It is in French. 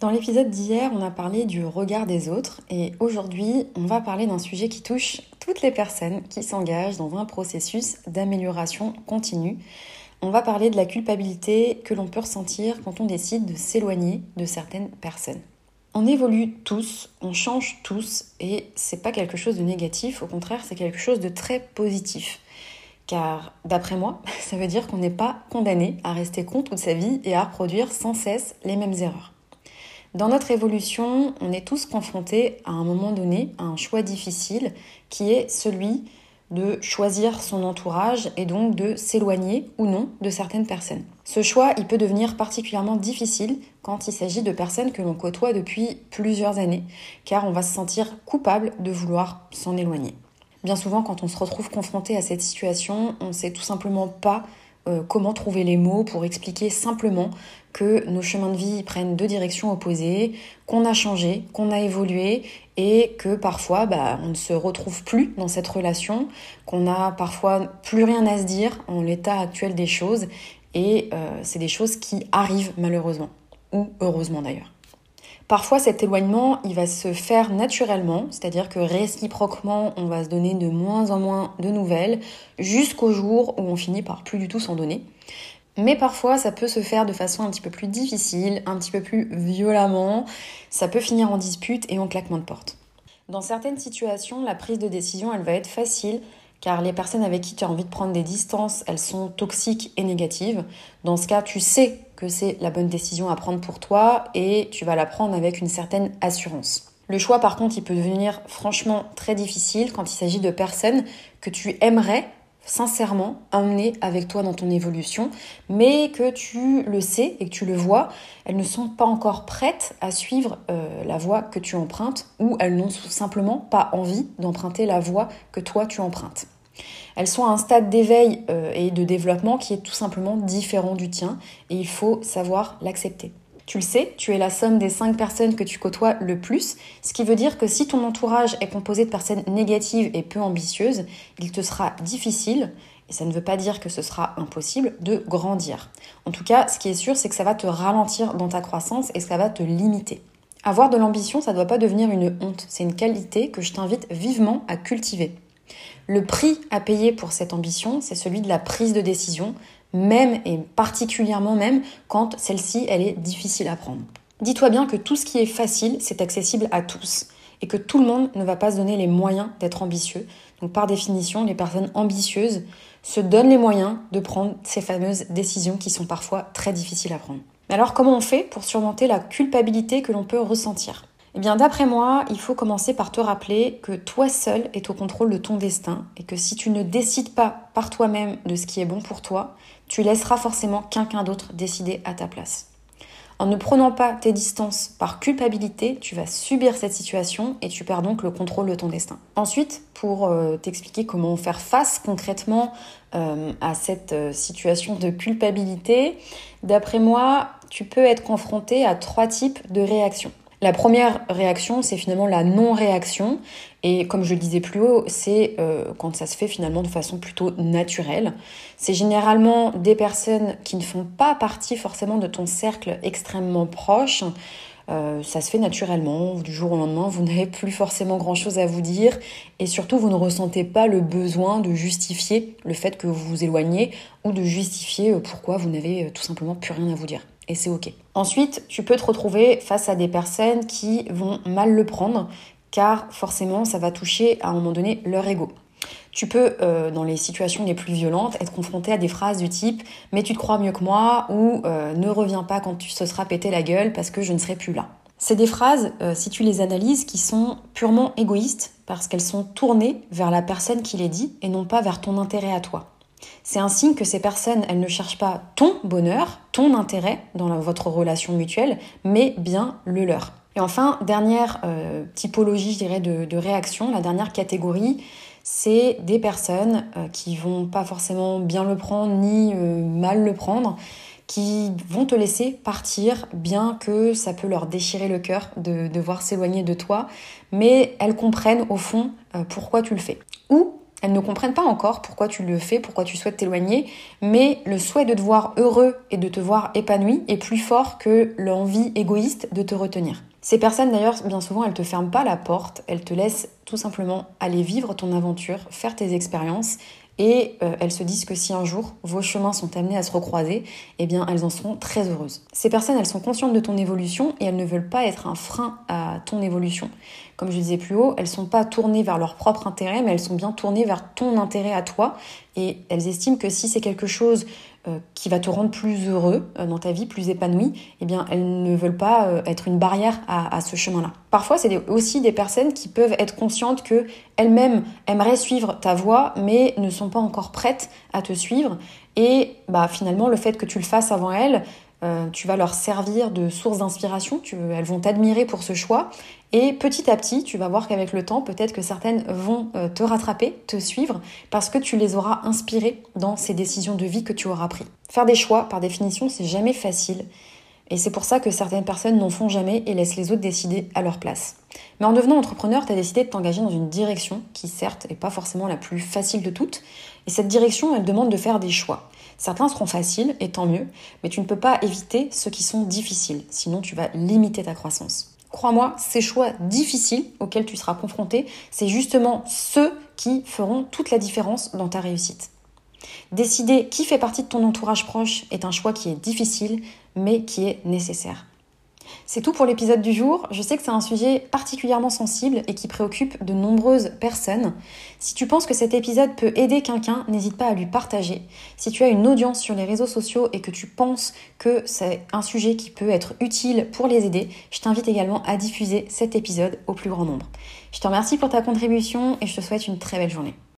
Dans l'épisode d'hier, on a parlé du regard des autres et aujourd'hui, on va parler d'un sujet qui touche toutes les personnes qui s'engagent dans un processus d'amélioration continue. On va parler de la culpabilité que l'on peut ressentir quand on décide de s'éloigner de certaines personnes. On évolue tous, on change tous et c'est pas quelque chose de négatif, au contraire, c'est quelque chose de très positif. Car d'après moi, ça veut dire qu'on n'est pas condamné à rester con toute sa vie et à reproduire sans cesse les mêmes erreurs. Dans notre évolution, on est tous confrontés à un moment donné à un choix difficile qui est celui de choisir son entourage et donc de s'éloigner ou non de certaines personnes. Ce choix, il peut devenir particulièrement difficile quand il s'agit de personnes que l'on côtoie depuis plusieurs années, car on va se sentir coupable de vouloir s'en éloigner. Bien souvent, quand on se retrouve confronté à cette situation, on ne sait tout simplement pas euh, comment trouver les mots pour expliquer simplement que nos chemins de vie prennent deux directions opposées, qu'on a changé, qu'on a évolué et que parfois bah, on ne se retrouve plus dans cette relation, qu'on a parfois plus rien à se dire en l'état actuel des choses et euh, c'est des choses qui arrivent malheureusement ou heureusement d'ailleurs. Parfois, cet éloignement, il va se faire naturellement, c'est-à-dire que réciproquement, on va se donner de moins en moins de nouvelles, jusqu'au jour où on finit par plus du tout s'en donner. Mais parfois, ça peut se faire de façon un petit peu plus difficile, un petit peu plus violemment. Ça peut finir en dispute et en claquement de porte. Dans certaines situations, la prise de décision, elle va être facile car les personnes avec qui tu as envie de prendre des distances, elles sont toxiques et négatives. Dans ce cas, tu sais que c'est la bonne décision à prendre pour toi et tu vas la prendre avec une certaine assurance. Le choix, par contre, il peut devenir franchement très difficile quand il s'agit de personnes que tu aimerais sincèrement emmener avec toi dans ton évolution, mais que tu le sais et que tu le vois, elles ne sont pas encore prêtes à suivre euh, la voie que tu empruntes ou elles n'ont simplement pas envie d'emprunter la voie que toi tu empruntes. Elles sont à un stade d'éveil euh, et de développement qui est tout simplement différent du tien et il faut savoir l'accepter. Tu le sais, tu es la somme des 5 personnes que tu côtoies le plus, ce qui veut dire que si ton entourage est composé de personnes négatives et peu ambitieuses, il te sera difficile, et ça ne veut pas dire que ce sera impossible, de grandir. En tout cas, ce qui est sûr, c'est que ça va te ralentir dans ta croissance et ça va te limiter. Avoir de l'ambition, ça ne doit pas devenir une honte, c'est une qualité que je t'invite vivement à cultiver. Le prix à payer pour cette ambition, c'est celui de la prise de décision, même et particulièrement même quand celle-ci, elle est difficile à prendre. Dis-toi bien que tout ce qui est facile, c'est accessible à tous et que tout le monde ne va pas se donner les moyens d'être ambitieux. Donc par définition, les personnes ambitieuses se donnent les moyens de prendre ces fameuses décisions qui sont parfois très difficiles à prendre. Mais alors comment on fait pour surmonter la culpabilité que l'on peut ressentir? Eh bien, d'après moi, il faut commencer par te rappeler que toi seul es au contrôle de ton destin et que si tu ne décides pas par toi-même de ce qui est bon pour toi, tu laisseras forcément quelqu'un d'autre décider à ta place. En ne prenant pas tes distances par culpabilité, tu vas subir cette situation et tu perds donc le contrôle de ton destin. Ensuite, pour euh, t'expliquer comment faire face concrètement euh, à cette euh, situation de culpabilité, d'après moi, tu peux être confronté à trois types de réactions. La première réaction, c'est finalement la non-réaction. Et comme je le disais plus haut, c'est euh, quand ça se fait finalement de façon plutôt naturelle. C'est généralement des personnes qui ne font pas partie forcément de ton cercle extrêmement proche. Euh, ça se fait naturellement, du jour au lendemain, vous n'avez plus forcément grand-chose à vous dire et surtout vous ne ressentez pas le besoin de justifier le fait que vous vous éloignez ou de justifier euh, pourquoi vous n'avez tout simplement plus rien à vous dire et c'est ok. Ensuite, tu peux te retrouver face à des personnes qui vont mal le prendre car forcément ça va toucher à un moment donné leur ego. Tu peux, euh, dans les situations les plus violentes, être confronté à des phrases du type Mais tu te crois mieux que moi? ou euh, Ne reviens pas quand tu se seras pété la gueule parce que je ne serai plus là. C'est des phrases, euh, si tu les analyses, qui sont purement égoïstes parce qu'elles sont tournées vers la personne qui les dit et non pas vers ton intérêt à toi. C'est un signe que ces personnes, elles ne cherchent pas ton bonheur, ton intérêt dans votre relation mutuelle, mais bien le leur. Et enfin, dernière euh, typologie, je dirais, de, réaction, la dernière catégorie, c'est des personnes euh, qui vont pas forcément bien le prendre ni euh, mal le prendre, qui vont te laisser partir, bien que ça peut leur déchirer le cœur de devoir s'éloigner de toi, mais elles comprennent au fond pourquoi tu le fais. Ou elles ne comprennent pas encore pourquoi tu le fais, pourquoi tu souhaites t'éloigner, mais le souhait de te voir heureux et de te voir épanoui est plus fort que l'envie égoïste de te retenir. Ces personnes d'ailleurs, bien souvent, elles te ferment pas la porte, elles te laissent tout simplement aller vivre ton aventure, faire tes expériences et euh, elles se disent que si un jour vos chemins sont amenés à se recroiser, eh bien elles en seront très heureuses. Ces personnes, elles sont conscientes de ton évolution et elles ne veulent pas être un frein à ton évolution. Comme je disais plus haut, elles sont pas tournées vers leur propre intérêt, mais elles sont bien tournées vers ton intérêt à toi et elles estiment que si c'est quelque chose qui va te rendre plus heureux euh, dans ta vie, plus épanoui, eh bien, elles ne veulent pas euh, être une barrière à, ce chemin-là. Parfois, c'est aussi des personnes qui peuvent être conscientes que elles-mêmes aimeraient suivre ta voie, mais ne sont pas encore prêtes à te suivre. Et bah, finalement, le fait que tu le fasses avant elles, tu vas leur servir de source d'inspiration, elles vont t'admirer pour ce choix et petit à petit, tu vas voir qu'avec le temps, peut-être que certaines vont euh, te rattraper, te suivre, parce que tu les auras inspirées dans ces décisions de vie que tu auras prises. Faire des choix, par définition, c'est jamais facile. Et c'est pour ça que certaines personnes n'en font jamais et laissent les autres décider à leur place. Mais en devenant entrepreneur, tu as décidé de t'engager dans une direction qui, certes, n'est pas forcément la plus facile de toutes. Et cette direction, elle demande de faire des choix. Certains seront faciles, et tant mieux, mais tu ne peux pas éviter ceux qui sont difficiles, sinon tu vas limiter ta croissance. Crois-moi, ces choix difficiles auxquels tu seras confronté, c'est justement ceux qui feront toute la différence dans ta réussite. Décider qui fait partie de ton entourage proche est un choix qui est difficile, mais qui est nécessaire. C'est tout pour l'épisode du jour. Je sais que c'est un sujet particulièrement sensible et qui préoccupe de nombreuses personnes. Si tu penses que cet épisode peut aider quelqu'un, n'hésite pas à lui partager. Si tu as une audience sur les réseaux sociaux et que tu penses que c'est un sujet qui peut être utile pour les aider, je t'invite également à diffuser cet épisode au plus grand nombre. Je te remercie pour ta contribution et je te souhaite une très belle journée.